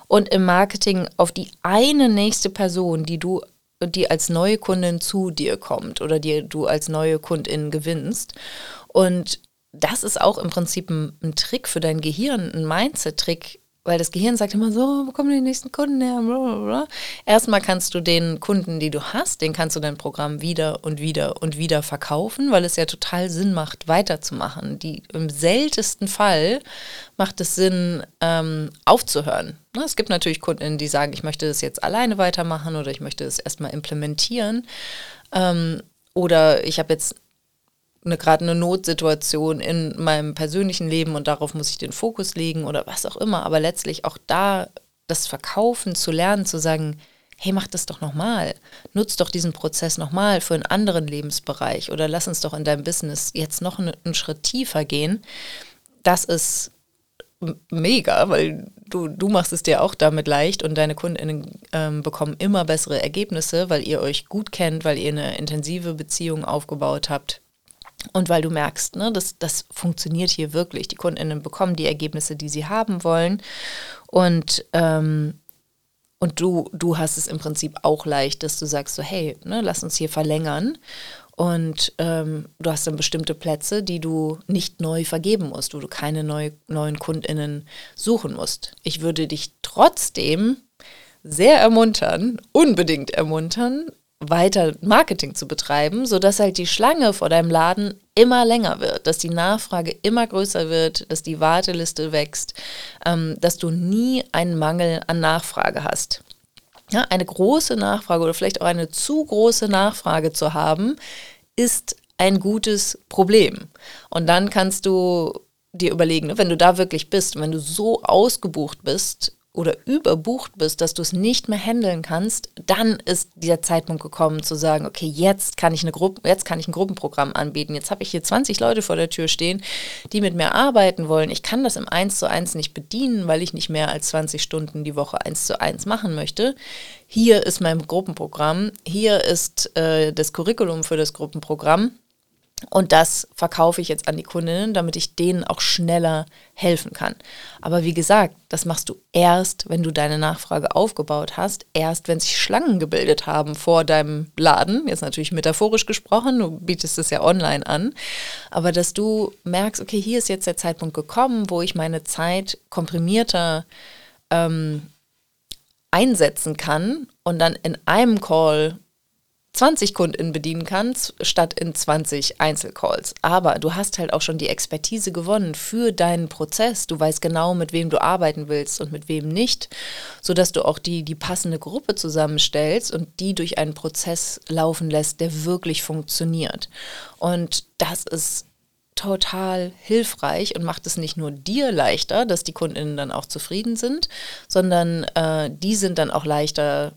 und im Marketing auf die eine nächste Person, die du die als neue Kundin zu dir kommt oder die du als neue Kundin gewinnst. Und das ist auch im Prinzip ein, ein Trick für dein Gehirn, ein Mindset-Trick, weil das Gehirn sagt immer so, wo kommen die nächsten Kunden her? Blablabla. Erstmal kannst du den Kunden, die du hast, den kannst du dein Programm wieder und wieder und wieder verkaufen, weil es ja total Sinn macht, weiterzumachen. Die, Im seltensten Fall macht es Sinn, ähm, aufzuhören. Ne, es gibt natürlich Kunden, die sagen, ich möchte das jetzt alleine weitermachen oder ich möchte es erstmal implementieren. Ähm, oder ich habe jetzt eine, gerade eine Notsituation in meinem persönlichen Leben und darauf muss ich den Fokus legen oder was auch immer. Aber letztlich auch da das Verkaufen zu lernen, zu sagen, hey, mach das doch nochmal. Nutz doch diesen Prozess nochmal für einen anderen Lebensbereich oder lass uns doch in deinem Business jetzt noch einen, einen Schritt tiefer gehen. Das ist mega, weil du, du machst es dir auch damit leicht und deine KundInnen ähm, bekommen immer bessere Ergebnisse, weil ihr euch gut kennt, weil ihr eine intensive Beziehung aufgebaut habt und weil du merkst, ne, das, das funktioniert hier wirklich. Die KundInnen bekommen die Ergebnisse, die sie haben wollen. Und, ähm, und du, du hast es im Prinzip auch leicht, dass du sagst so, hey, ne, lass uns hier verlängern. Und ähm, du hast dann bestimmte Plätze, die du nicht neu vergeben musst, wo du keine neu, neuen KundInnen suchen musst. Ich würde dich trotzdem sehr ermuntern, unbedingt ermuntern, weiter Marketing zu betreiben, sodass halt die Schlange vor deinem Laden immer länger wird, dass die Nachfrage immer größer wird, dass die Warteliste wächst, ähm, dass du nie einen Mangel an Nachfrage hast. Ja, eine große Nachfrage oder vielleicht auch eine zu große Nachfrage zu haben, ist ein gutes Problem. Und dann kannst du dir überlegen, ne, wenn du da wirklich bist, wenn du so ausgebucht bist oder überbucht bist, dass du es nicht mehr handeln kannst, dann ist der Zeitpunkt gekommen zu sagen, okay, jetzt kann ich eine Gruppe, jetzt kann ich ein Gruppenprogramm anbieten. Jetzt habe ich hier 20 Leute vor der Tür stehen, die mit mir arbeiten wollen. Ich kann das im 1 zu 1 nicht bedienen, weil ich nicht mehr als 20 Stunden die Woche 1 zu 1 machen möchte. Hier ist mein Gruppenprogramm, hier ist äh, das Curriculum für das Gruppenprogramm und das verkaufe ich jetzt an die Kundinnen, damit ich denen auch schneller helfen kann. Aber wie gesagt, das machst du erst, wenn du deine Nachfrage aufgebaut hast, erst wenn sich Schlangen gebildet haben vor deinem Laden. Jetzt natürlich metaphorisch gesprochen, du bietest es ja online an. Aber dass du merkst, okay, hier ist jetzt der Zeitpunkt gekommen, wo ich meine Zeit komprimierter ähm, einsetzen kann und dann in einem Call 20 KundInnen bedienen kannst, statt in 20 Einzelcalls. Aber du hast halt auch schon die Expertise gewonnen für deinen Prozess. Du weißt genau, mit wem du arbeiten willst und mit wem nicht, sodass du auch die, die passende Gruppe zusammenstellst und die durch einen Prozess laufen lässt, der wirklich funktioniert. Und das ist total hilfreich und macht es nicht nur dir leichter, dass die KundInnen dann auch zufrieden sind, sondern äh, die sind dann auch leichter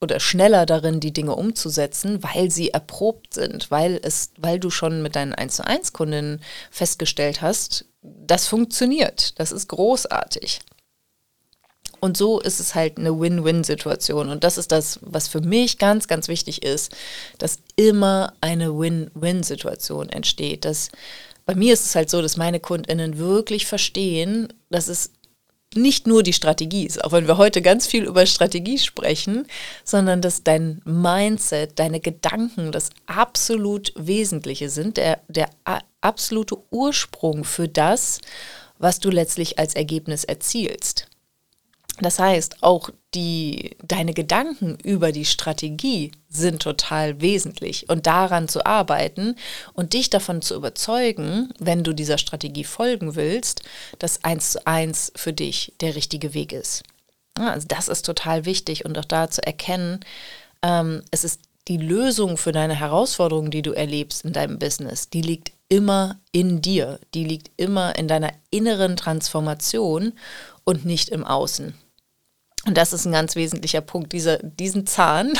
oder schneller darin, die Dinge umzusetzen, weil sie erprobt sind, weil es, weil du schon mit deinen 1 zu 1 Kundinnen festgestellt hast, das funktioniert, das ist großartig. Und so ist es halt eine Win-Win-Situation. Und das ist das, was für mich ganz, ganz wichtig ist, dass immer eine Win-Win-Situation entsteht. Dass bei mir ist es halt so, dass meine KundInnen wirklich verstehen, dass es nicht nur die Strategie ist, auch wenn wir heute ganz viel über Strategie sprechen, sondern dass dein Mindset, deine Gedanken das absolut Wesentliche sind, der, der absolute Ursprung für das, was du letztlich als Ergebnis erzielst. Das heißt, auch die, deine Gedanken über die Strategie sind total wesentlich und daran zu arbeiten und dich davon zu überzeugen, wenn du dieser Strategie folgen willst, dass eins zu eins für dich der richtige Weg ist. Also das ist total wichtig und auch da zu erkennen, ähm, es ist die Lösung für deine Herausforderungen, die du erlebst in deinem Business, die liegt immer in dir, die liegt immer in deiner inneren Transformation und nicht im Außen. Und das ist ein ganz wesentlicher Punkt. Diese, diesen Zahn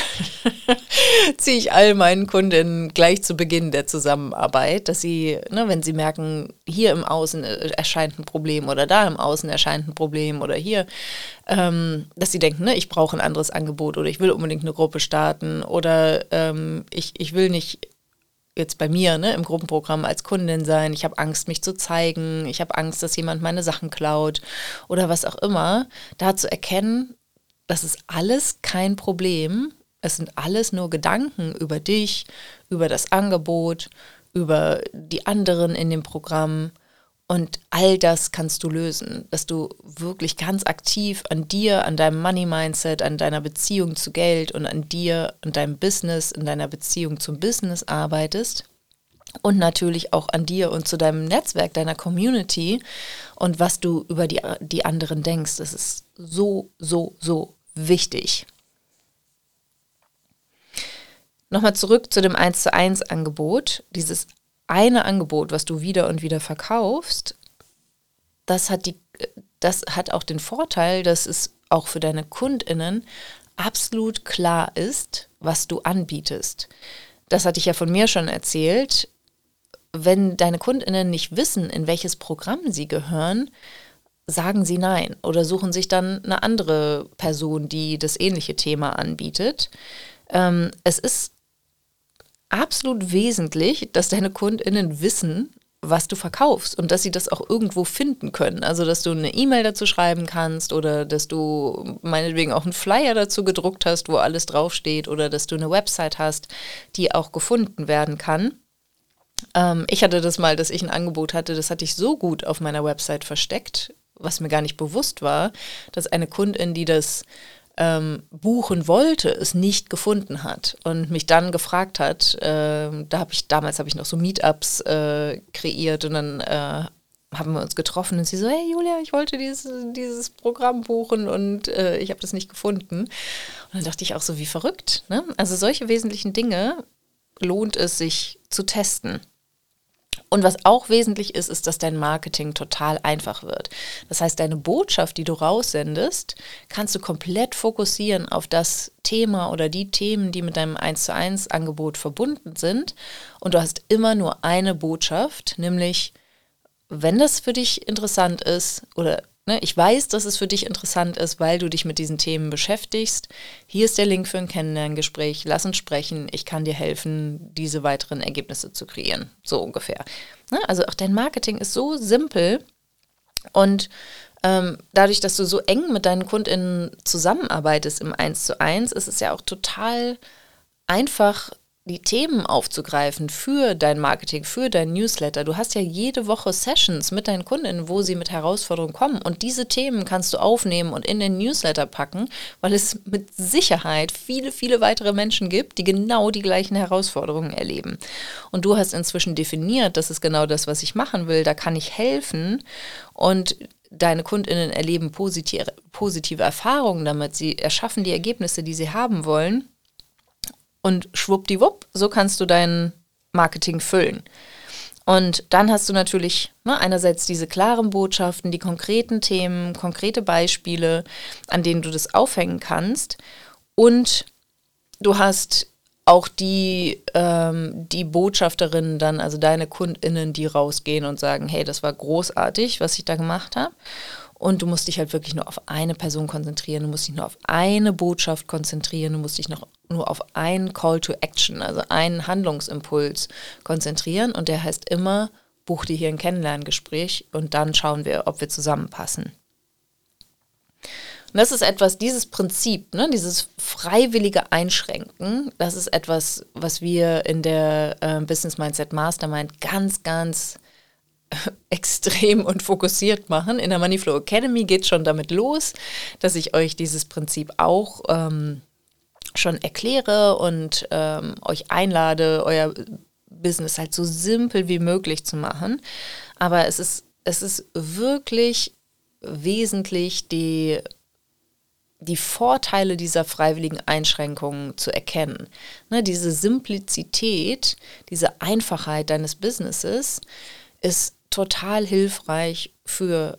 ziehe ich all meinen Kundinnen gleich zu Beginn der Zusammenarbeit, dass sie, ne, wenn sie merken, hier im Außen äh, erscheint ein Problem oder da im Außen erscheint ein Problem oder hier, ähm, dass sie denken, ne, ich brauche ein anderes Angebot oder ich will unbedingt eine Gruppe starten oder ähm, ich, ich will nicht jetzt bei mir ne, im Gruppenprogramm als Kundin sein, ich habe Angst, mich zu zeigen, ich habe Angst, dass jemand meine Sachen klaut oder was auch immer, da zu erkennen, das ist alles kein Problem, es sind alles nur Gedanken über dich, über das Angebot, über die anderen in dem Programm und all das kannst du lösen, dass du wirklich ganz aktiv an dir, an deinem Money-Mindset, an deiner Beziehung zu Geld und an dir und deinem Business, in deiner Beziehung zum Business arbeitest und natürlich auch an dir und zu deinem Netzwerk, deiner Community und was du über die, die anderen denkst. Das ist so, so, so wichtig. Nochmal zurück zu dem 1 zu 1 Angebot. Dieses eine Angebot, was du wieder und wieder verkaufst, das hat, die, das hat auch den Vorteil, dass es auch für deine KundInnen absolut klar ist, was du anbietest. Das hatte ich ja von mir schon erzählt. Wenn deine KundInnen nicht wissen, in welches Programm sie gehören, sagen sie nein oder suchen sich dann eine andere Person, die das ähnliche Thema anbietet. Ähm, es ist absolut wesentlich, dass deine KundInnen wissen, was du verkaufst und dass sie das auch irgendwo finden können. Also, dass du eine E-Mail dazu schreiben kannst oder dass du meinetwegen auch einen Flyer dazu gedruckt hast, wo alles draufsteht oder dass du eine Website hast, die auch gefunden werden kann. Ähm, ich hatte das mal, dass ich ein Angebot hatte, das hatte ich so gut auf meiner Website versteckt, was mir gar nicht bewusst war, dass eine Kundin, die das ähm, buchen wollte, es nicht gefunden hat und mich dann gefragt hat, äh, da habe ich, damals habe ich noch so Meetups äh, kreiert und dann äh, haben wir uns getroffen und sie so, hey Julia, ich wollte dieses, dieses Programm buchen und äh, ich habe das nicht gefunden. Und dann dachte ich auch so, wie verrückt. Ne? Also solche wesentlichen Dinge lohnt es sich zu testen. Und was auch wesentlich ist, ist, dass dein Marketing total einfach wird. Das heißt, deine Botschaft, die du raussendest, kannst du komplett fokussieren auf das Thema oder die Themen, die mit deinem 1 zu 1 Angebot verbunden sind. Und du hast immer nur eine Botschaft, nämlich, wenn das für dich interessant ist oder Ne, ich weiß, dass es für dich interessant ist, weil du dich mit diesen Themen beschäftigst. Hier ist der Link für ein Kennenlerngespräch. Lass uns sprechen. Ich kann dir helfen, diese weiteren Ergebnisse zu kreieren. So ungefähr. Ne, also auch dein Marketing ist so simpel und ähm, dadurch, dass du so eng mit deinen KundInnen zusammenarbeitest im 1 zu 1, ist es ja auch total einfach, die Themen aufzugreifen für dein Marketing, für dein Newsletter. Du hast ja jede Woche Sessions mit deinen Kunden, wo sie mit Herausforderungen kommen. Und diese Themen kannst du aufnehmen und in den Newsletter packen, weil es mit Sicherheit viele, viele weitere Menschen gibt, die genau die gleichen Herausforderungen erleben. Und du hast inzwischen definiert, das ist genau das, was ich machen will. Da kann ich helfen. Und deine Kundinnen erleben positive, positive Erfahrungen damit. Sie erschaffen die Ergebnisse, die sie haben wollen und schwuppdiwupp, so kannst du dein Marketing füllen. Und dann hast du natürlich ne, einerseits diese klaren Botschaften, die konkreten Themen, konkrete Beispiele, an denen du das aufhängen kannst. Und du hast auch die, ähm, die Botschafterinnen dann, also deine KundInnen, die rausgehen und sagen, hey, das war großartig, was ich da gemacht habe. Und du musst dich halt wirklich nur auf eine Person konzentrieren, du musst dich nur auf eine Botschaft konzentrieren, du musst dich noch nur auf einen Call to Action, also einen Handlungsimpuls konzentrieren. Und der heißt immer, buch dir hier ein Kennenlerngespräch und dann schauen wir, ob wir zusammenpassen. Und das ist etwas, dieses Prinzip, ne, dieses freiwillige Einschränken, das ist etwas, was wir in der äh, Business Mindset Mastermind ganz, ganz extrem und fokussiert machen. In der Moneyflow Academy geht schon damit los, dass ich euch dieses Prinzip auch ähm, schon erkläre und ähm, euch einlade, euer Business halt so simpel wie möglich zu machen. Aber es ist, es ist wirklich wesentlich, die, die Vorteile dieser freiwilligen Einschränkungen zu erkennen. Ne, diese Simplizität, diese Einfachheit deines Businesses ist total hilfreich für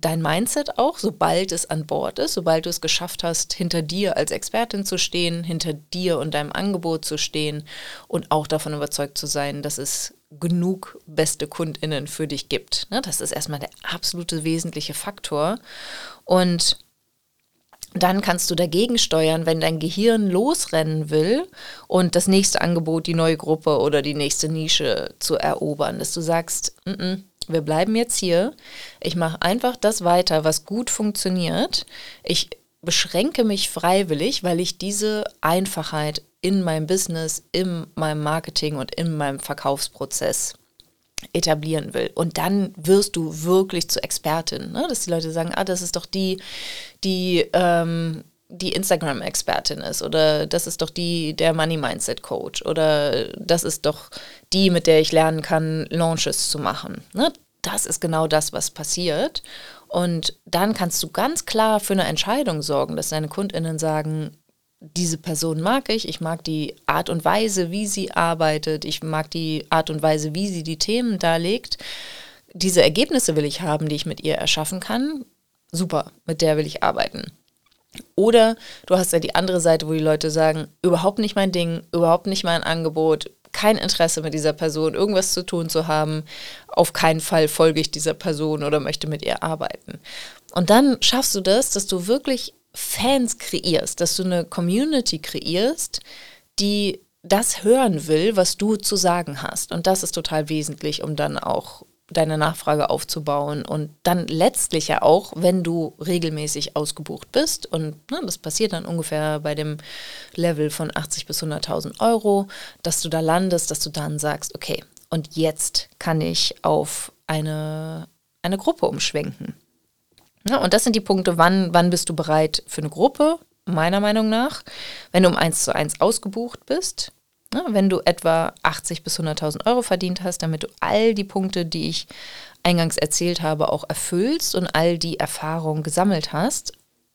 dein Mindset auch, sobald es an Bord ist, sobald du es geschafft hast, hinter dir als Expertin zu stehen, hinter dir und deinem Angebot zu stehen und auch davon überzeugt zu sein, dass es genug beste Kundinnen für dich gibt. Ne, das ist erstmal der absolute wesentliche Faktor. Und dann kannst du dagegen steuern, wenn dein Gehirn losrennen will und das nächste Angebot, die neue Gruppe oder die nächste Nische zu erobern, dass du sagst, N -n, wir bleiben jetzt hier, ich mache einfach das weiter, was gut funktioniert. Ich beschränke mich freiwillig, weil ich diese Einfachheit in meinem Business, in meinem Marketing und in meinem Verkaufsprozess etablieren will. Und dann wirst du wirklich zur Expertin, ne? dass die Leute sagen, ah, das ist doch die, die, ähm, die Instagram-Expertin ist oder das ist doch die, der Money-Mindset-Coach oder das ist doch die, mit der ich lernen kann, Launches zu machen. Ne? Das ist genau das, was passiert. Und dann kannst du ganz klar für eine Entscheidung sorgen, dass deine KundInnen sagen, diese Person mag ich, ich mag die Art und Weise, wie sie arbeitet, ich mag die Art und Weise, wie sie die Themen darlegt. Diese Ergebnisse will ich haben, die ich mit ihr erschaffen kann. Super, mit der will ich arbeiten. Oder du hast ja die andere Seite, wo die Leute sagen, überhaupt nicht mein Ding, überhaupt nicht mein Angebot, kein Interesse mit dieser Person, irgendwas zu tun zu haben. Auf keinen Fall folge ich dieser Person oder möchte mit ihr arbeiten. Und dann schaffst du das, dass du wirklich Fans kreierst, dass du eine Community kreierst, die das hören will, was du zu sagen hast. Und das ist total wesentlich, um dann auch deine Nachfrage aufzubauen und dann letztlich ja auch, wenn du regelmäßig ausgebucht bist und ne, das passiert dann ungefähr bei dem Level von 80 bis 100.000 Euro, dass du da landest, dass du dann sagst, okay, und jetzt kann ich auf eine, eine Gruppe umschwenken. Ja, und das sind die Punkte, wann, wann bist du bereit für eine Gruppe, meiner Meinung nach. Wenn du um 1 zu 1 ausgebucht bist, ja, wenn du etwa 80 bis 100.000 Euro verdient hast, damit du all die Punkte, die ich eingangs erzählt habe, auch erfüllst und all die Erfahrungen gesammelt hast,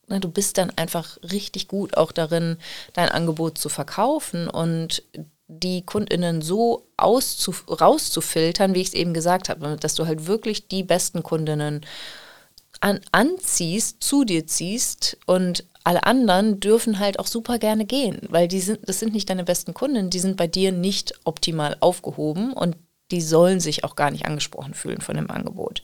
na, du bist dann einfach richtig gut auch darin, dein Angebot zu verkaufen und die KundInnen so auszuf rauszufiltern, wie ich es eben gesagt habe, dass du halt wirklich die besten Kundinnen an anziehst, zu dir ziehst und alle anderen dürfen halt auch super gerne gehen, weil die sind, das sind nicht deine besten Kunden, die sind bei dir nicht optimal aufgehoben und die sollen sich auch gar nicht angesprochen fühlen von dem Angebot.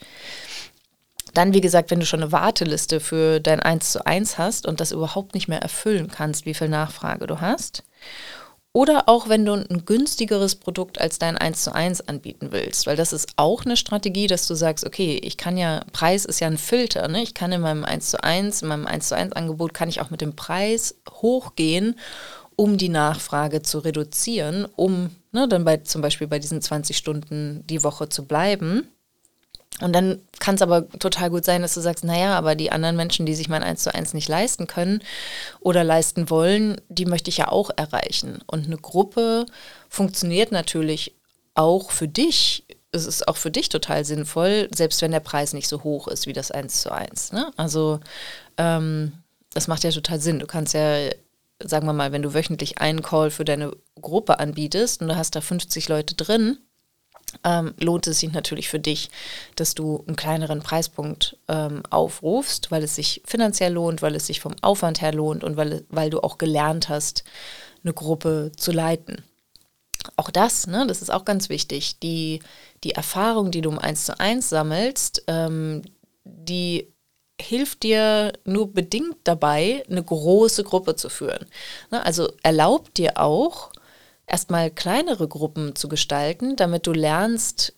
Dann, wie gesagt, wenn du schon eine Warteliste für dein 1 zu 1 hast und das überhaupt nicht mehr erfüllen kannst, wie viel Nachfrage du hast oder auch wenn du ein günstigeres Produkt als dein 1 zu 1 anbieten willst, weil das ist auch eine Strategie, dass du sagst, okay, ich kann ja, Preis ist ja ein Filter, ne? ich kann in meinem 1 zu 1, in meinem 1 zu 1 Angebot, kann ich auch mit dem Preis hochgehen, um die Nachfrage zu reduzieren, um ne, dann bei, zum Beispiel bei diesen 20 Stunden die Woche zu bleiben. Und dann kann es aber total gut sein, dass du sagst, naja, aber die anderen Menschen, die sich mein 1 zu 1 nicht leisten können oder leisten wollen, die möchte ich ja auch erreichen. Und eine Gruppe funktioniert natürlich auch für dich. Es ist auch für dich total sinnvoll, selbst wenn der Preis nicht so hoch ist wie das 1 zu 1. Ne? Also ähm, das macht ja total Sinn. Du kannst ja, sagen wir mal, wenn du wöchentlich einen Call für deine Gruppe anbietest und du hast da 50 Leute drin, ähm, lohnt es sich natürlich für dich, dass du einen kleineren Preispunkt ähm, aufrufst, weil es sich finanziell lohnt, weil es sich vom Aufwand her lohnt und weil, weil du auch gelernt hast, eine Gruppe zu leiten. Auch das, ne, das ist auch ganz wichtig. Die, die Erfahrung, die du um eins zu eins sammelst, ähm, die hilft dir nur bedingt dabei, eine große Gruppe zu führen. Ne, also erlaubt dir auch, erstmal kleinere Gruppen zu gestalten, damit du lernst,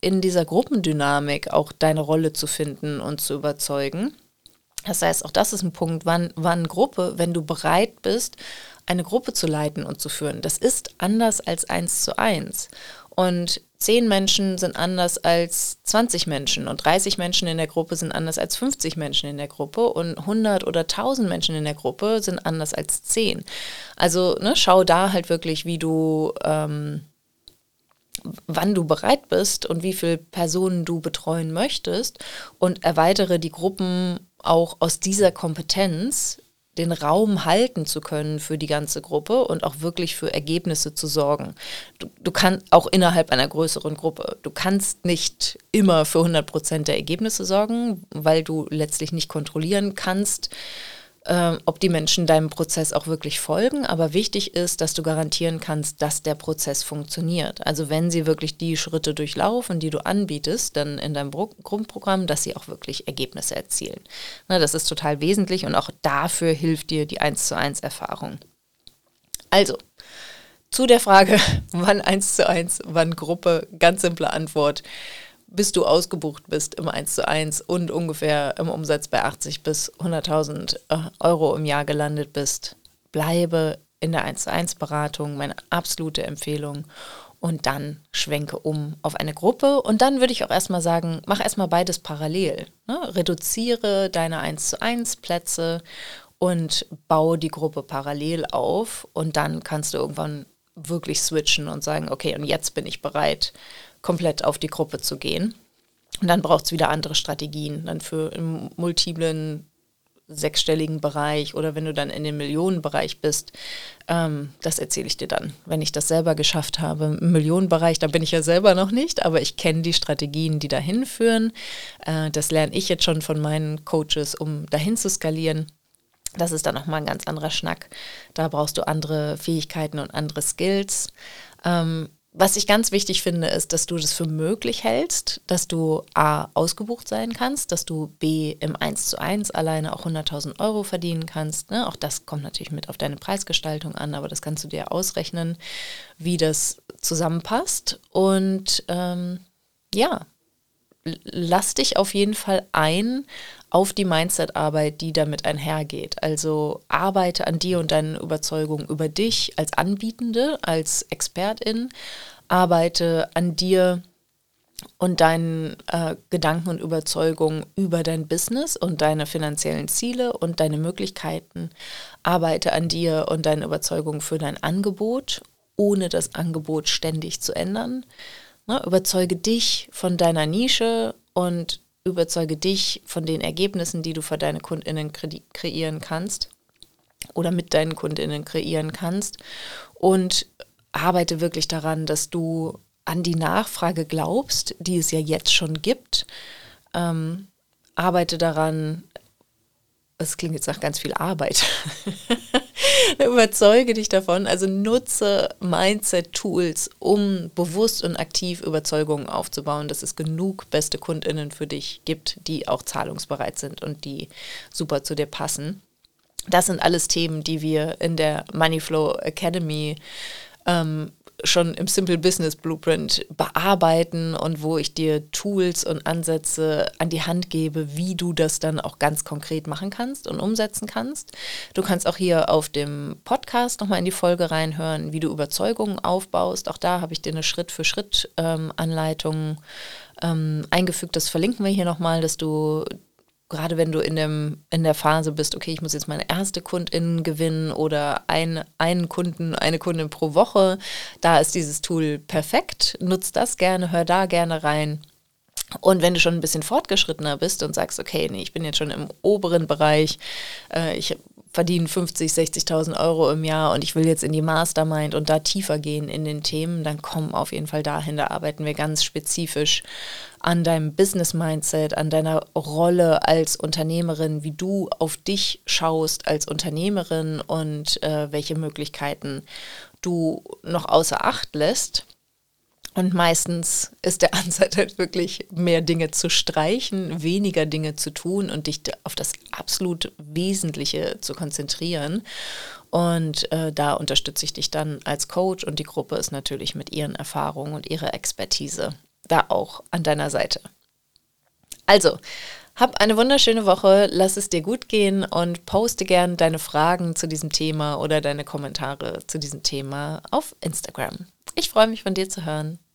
in dieser Gruppendynamik auch deine Rolle zu finden und zu überzeugen. Das heißt, auch das ist ein Punkt, wann, wann Gruppe, wenn du bereit bist, eine Gruppe zu leiten und zu führen. Das ist anders als eins zu eins. Und 10 Menschen sind anders als 20 Menschen und 30 Menschen in der Gruppe sind anders als 50 Menschen in der Gruppe und 100 oder 1000 Menschen in der Gruppe sind anders als 10. Also ne, schau da halt wirklich, wie du, ähm, wann du bereit bist und wie viele Personen du betreuen möchtest und erweitere die Gruppen auch aus dieser Kompetenz den Raum halten zu können für die ganze Gruppe und auch wirklich für Ergebnisse zu sorgen. Du, du kannst auch innerhalb einer größeren Gruppe, du kannst nicht immer für 100 Prozent der Ergebnisse sorgen, weil du letztlich nicht kontrollieren kannst, äh, ob die Menschen deinem Prozess auch wirklich folgen. Aber wichtig ist, dass du garantieren kannst, dass der Prozess funktioniert. Also wenn sie wirklich die Schritte durchlaufen, die du anbietest, dann in deinem Grundprogramm, dass sie auch wirklich Ergebnisse erzielen. Na, das ist total wesentlich und auch dafür hilft dir die 1 zu 1 Erfahrung. Also, zu der Frage, wann 1 zu 1, wann Gruppe, ganz simple Antwort bis du ausgebucht bist im 1 zu 1 und ungefähr im Umsatz bei 80 bis 100.000 äh, Euro im Jahr gelandet bist, bleibe in der 1 zu 1 Beratung, meine absolute Empfehlung. Und dann schwenke um auf eine Gruppe. Und dann würde ich auch erstmal sagen, mach erstmal beides parallel. Ne? Reduziere deine 1 zu 1 Plätze und baue die Gruppe parallel auf. Und dann kannst du irgendwann wirklich switchen und sagen, okay, und jetzt bin ich bereit komplett auf die Gruppe zu gehen. Und dann braucht es wieder andere Strategien, dann für einen multiplen sechsstelligen Bereich oder wenn du dann in den Millionenbereich bist, ähm, das erzähle ich dir dann. Wenn ich das selber geschafft habe, im Millionenbereich, da bin ich ja selber noch nicht, aber ich kenne die Strategien, die dahin führen. Äh, das lerne ich jetzt schon von meinen Coaches, um dahin zu skalieren. Das ist dann nochmal ein ganz anderer Schnack. Da brauchst du andere Fähigkeiten und andere Skills. Ähm, was ich ganz wichtig finde, ist, dass du das für möglich hältst, dass du A, ausgebucht sein kannst, dass du B, im 1 zu 1 alleine auch 100.000 Euro verdienen kannst. Ne? Auch das kommt natürlich mit auf deine Preisgestaltung an, aber das kannst du dir ausrechnen, wie das zusammenpasst. Und ähm, ja, lass dich auf jeden Fall ein auf die Mindset-Arbeit, die damit einhergeht. Also arbeite an dir und deinen Überzeugungen über dich als Anbietende, als Expertin, arbeite an dir und deinen äh, Gedanken und Überzeugungen über dein Business und deine finanziellen Ziele und deine Möglichkeiten. Arbeite an dir und deinen Überzeugungen für dein Angebot, ohne das Angebot ständig zu ändern. Ne, überzeuge dich von deiner Nische und überzeuge dich von den Ergebnissen, die du für deine KundInnen kre kreieren kannst oder mit deinen KundInnen kreieren kannst und arbeite wirklich daran, dass du an die Nachfrage glaubst, die es ja jetzt schon gibt. Ähm, arbeite daran, es klingt jetzt nach ganz viel Arbeit. Überzeuge dich davon. Also nutze Mindset-Tools, um bewusst und aktiv Überzeugungen aufzubauen, dass es genug beste KundInnen für dich gibt, die auch zahlungsbereit sind und die super zu dir passen. Das sind alles Themen, die wir in der Moneyflow Academy ähm, schon im Simple Business Blueprint bearbeiten und wo ich dir Tools und Ansätze an die Hand gebe, wie du das dann auch ganz konkret machen kannst und umsetzen kannst. Du kannst auch hier auf dem Podcast nochmal in die Folge reinhören, wie du Überzeugungen aufbaust. Auch da habe ich dir eine Schritt-für-Schritt-Anleitung ähm, ähm, eingefügt. Das verlinken wir hier nochmal, dass du gerade wenn du in, dem, in der Phase bist, okay, ich muss jetzt meine erste Kundin gewinnen oder ein, einen Kunden, eine Kundin pro Woche, da ist dieses Tool perfekt. Nutz das gerne, hör da gerne rein. Und wenn du schon ein bisschen fortgeschrittener bist und sagst, okay, nee, ich bin jetzt schon im oberen Bereich, äh, ich verdiene 50, 60.000 Euro im Jahr und ich will jetzt in die Mastermind und da tiefer gehen in den Themen, dann komm auf jeden Fall dahin. Da arbeiten wir ganz spezifisch an deinem Business-Mindset, an deiner Rolle als Unternehmerin, wie du auf dich schaust als Unternehmerin und äh, welche Möglichkeiten du noch außer Acht lässt und meistens ist der Ansatz halt wirklich, mehr Dinge zu streichen, weniger Dinge zu tun und dich auf das absolut Wesentliche zu konzentrieren. Und äh, da unterstütze ich dich dann als Coach und die Gruppe ist natürlich mit ihren Erfahrungen und ihrer Expertise da auch an deiner Seite. Also, hab eine wunderschöne Woche, lass es dir gut gehen und poste gern deine Fragen zu diesem Thema oder deine Kommentare zu diesem Thema auf Instagram. Ich freue mich von dir zu hören.